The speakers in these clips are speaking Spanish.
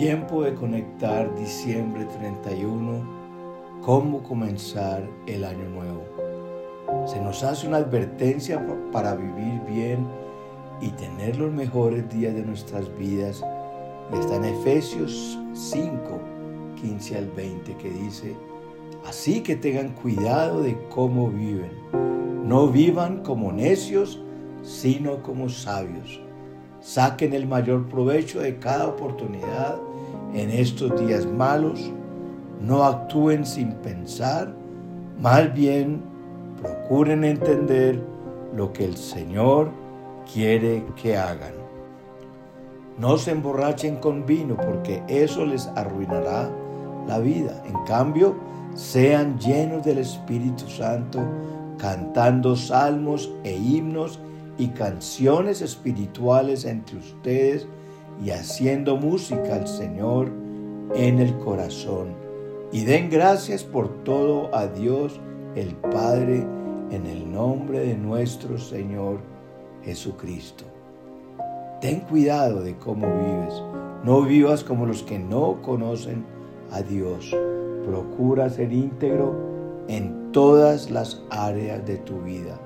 Tiempo de conectar diciembre 31, cómo comenzar el año nuevo. Se nos hace una advertencia para vivir bien y tener los mejores días de nuestras vidas. Está en Efesios 5, 15 al 20, que dice, así que tengan cuidado de cómo viven. No vivan como necios, sino como sabios. Saquen el mayor provecho de cada oportunidad en estos días malos, no actúen sin pensar, más bien procuren entender lo que el Señor quiere que hagan. No se emborrachen con vino porque eso les arruinará la vida. En cambio, sean llenos del Espíritu Santo, cantando salmos e himnos y canciones espirituales entre ustedes y haciendo música al Señor en el corazón. Y den gracias por todo a Dios el Padre en el nombre de nuestro Señor Jesucristo. Ten cuidado de cómo vives. No vivas como los que no conocen a Dios. Procura ser íntegro en todas las áreas de tu vida.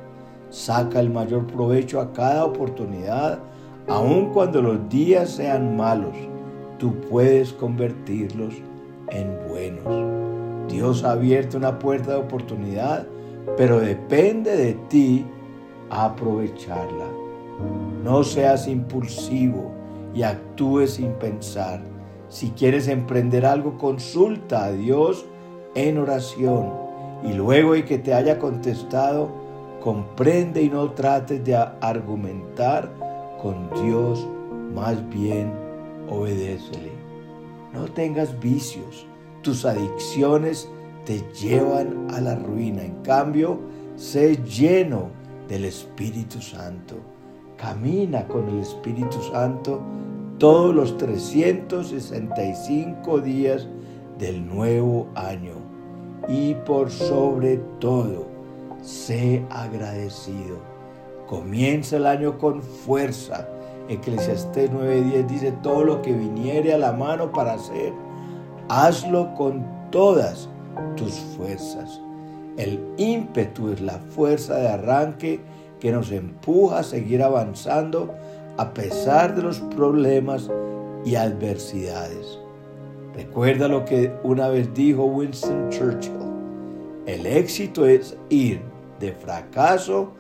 Saca el mayor provecho a cada oportunidad Aun cuando los días sean malos, tú puedes convertirlos en buenos. Dios ha abierto una puerta de oportunidad, pero depende de ti aprovecharla. No seas impulsivo y actúes sin pensar. Si quieres emprender algo, consulta a Dios en oración y luego de que te haya contestado, comprende y no trates de argumentar con Dios, más bien obedécele. No tengas vicios, tus adicciones te llevan a la ruina. En cambio, sé lleno del Espíritu Santo. Camina con el Espíritu Santo todos los 365 días del nuevo año. Y por sobre todo, sé agradecido Comienza el año con fuerza. Eclesiastés 9:10 dice, todo lo que viniere a la mano para hacer, hazlo con todas tus fuerzas. El ímpetu es la fuerza de arranque que nos empuja a seguir avanzando a pesar de los problemas y adversidades. Recuerda lo que una vez dijo Winston Churchill. El éxito es ir de fracaso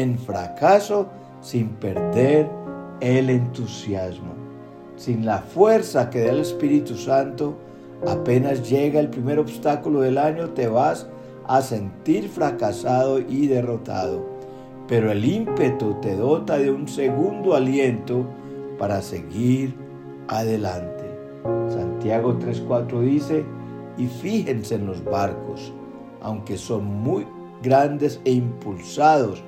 en fracaso sin perder el entusiasmo. Sin la fuerza que da el Espíritu Santo, apenas llega el primer obstáculo del año, te vas a sentir fracasado y derrotado. Pero el ímpetu te dota de un segundo aliento para seguir adelante. Santiago 3:4 dice, y fíjense en los barcos, aunque son muy grandes e impulsados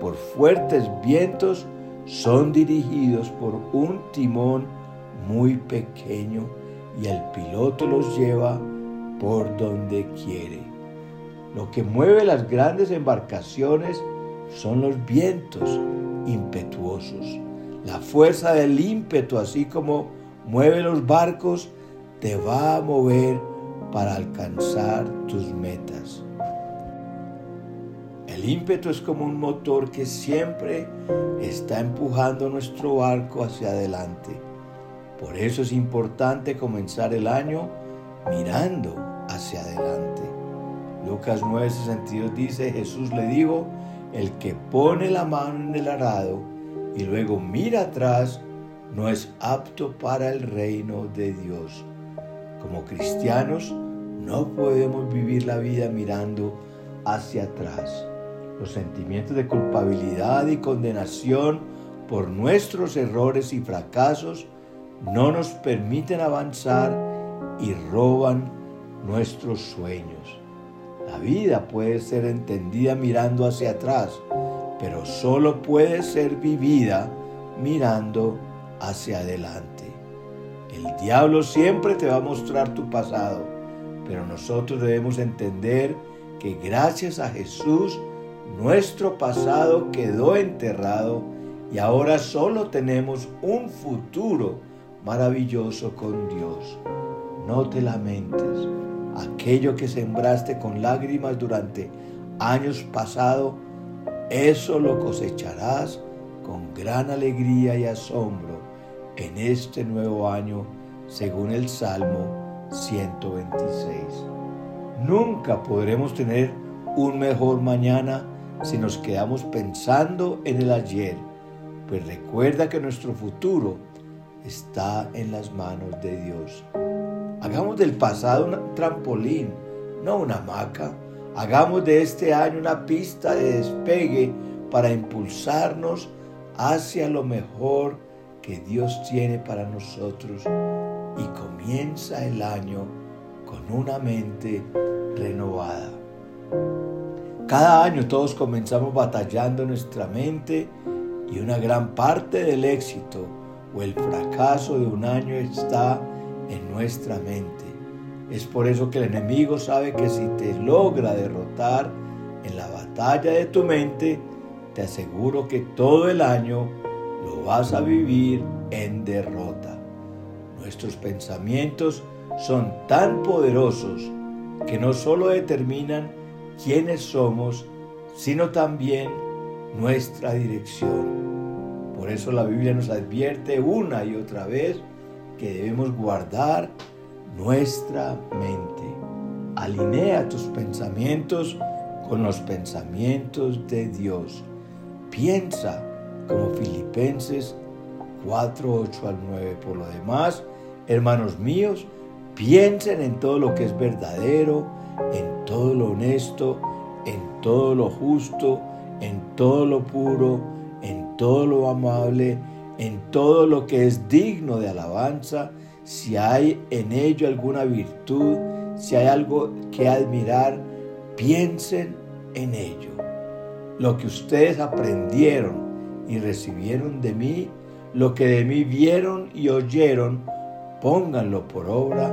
por fuertes vientos son dirigidos por un timón muy pequeño y el piloto los lleva por donde quiere. Lo que mueve las grandes embarcaciones son los vientos impetuosos. La fuerza del ímpetu, así como mueve los barcos, te va a mover para alcanzar tus metas. El ímpetu es como un motor que siempre está empujando nuestro barco hacia adelante. Por eso es importante comenzar el año mirando hacia adelante. Lucas 9:62 dice, Jesús le dijo, el que pone la mano en el arado y luego mira atrás, no es apto para el reino de Dios. Como cristianos, no podemos vivir la vida mirando hacia atrás. Los sentimientos de culpabilidad y condenación por nuestros errores y fracasos no nos permiten avanzar y roban nuestros sueños. La vida puede ser entendida mirando hacia atrás, pero solo puede ser vivida mirando hacia adelante. El diablo siempre te va a mostrar tu pasado, pero nosotros debemos entender que gracias a Jesús nuestro pasado quedó enterrado y ahora solo tenemos un futuro maravilloso con Dios. No te lamentes. Aquello que sembraste con lágrimas durante años pasados, eso lo cosecharás con gran alegría y asombro en este nuevo año, según el Salmo 126. Nunca podremos tener un mejor mañana si nos quedamos pensando en el ayer, pues recuerda que nuestro futuro está en las manos de Dios. Hagamos del pasado un trampolín, no una hamaca. Hagamos de este año una pista de despegue para impulsarnos hacia lo mejor que Dios tiene para nosotros y comienza el año con una mente renovada. Cada año todos comenzamos batallando nuestra mente y una gran parte del éxito o el fracaso de un año está en nuestra mente. Es por eso que el enemigo sabe que si te logra derrotar en la batalla de tu mente, te aseguro que todo el año lo vas a vivir en derrota. Nuestros pensamientos son tan poderosos que no solo determinan quiénes somos, sino también nuestra dirección. Por eso la Biblia nos advierte una y otra vez que debemos guardar nuestra mente. Alinea tus pensamientos con los pensamientos de Dios. Piensa como Filipenses 4, 8 al 9. Por lo demás, hermanos míos, piensen en todo lo que es verdadero, en todo lo honesto, en todo lo justo, en todo lo puro, en todo lo amable, en todo lo que es digno de alabanza, si hay en ello alguna virtud, si hay algo que admirar, piensen en ello. Lo que ustedes aprendieron y recibieron de mí, lo que de mí vieron y oyeron, pónganlo por obra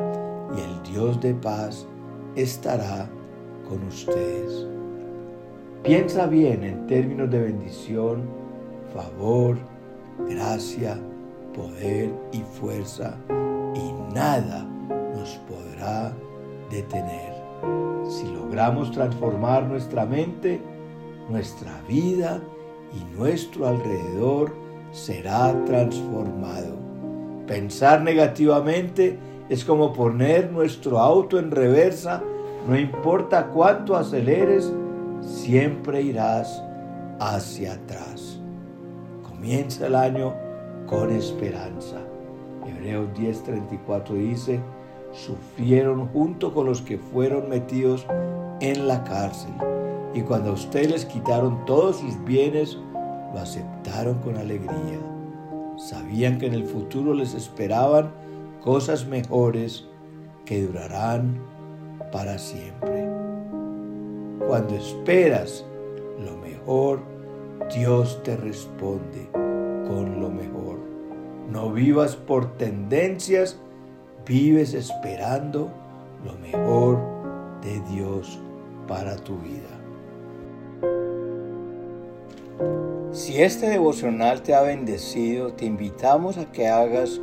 y el Dios de paz estará con ustedes. Piensa bien en términos de bendición, favor, gracia, poder y fuerza, y nada nos podrá detener. Si logramos transformar nuestra mente, nuestra vida y nuestro alrededor será transformado. Pensar negativamente es como poner nuestro auto en reversa, no importa cuánto aceleres, siempre irás hacia atrás. Comienza el año con esperanza. Hebreos 10:34 dice, sufrieron junto con los que fueron metidos en la cárcel. Y cuando a ustedes les quitaron todos sus bienes, lo aceptaron con alegría. Sabían que en el futuro les esperaban cosas mejores que durarán para siempre. Cuando esperas lo mejor, Dios te responde con lo mejor. No vivas por tendencias, vives esperando lo mejor de Dios para tu vida. Si este devocional te ha bendecido, te invitamos a que hagas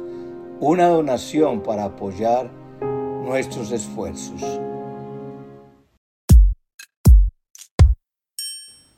una donación para apoyar nuestros esfuerzos.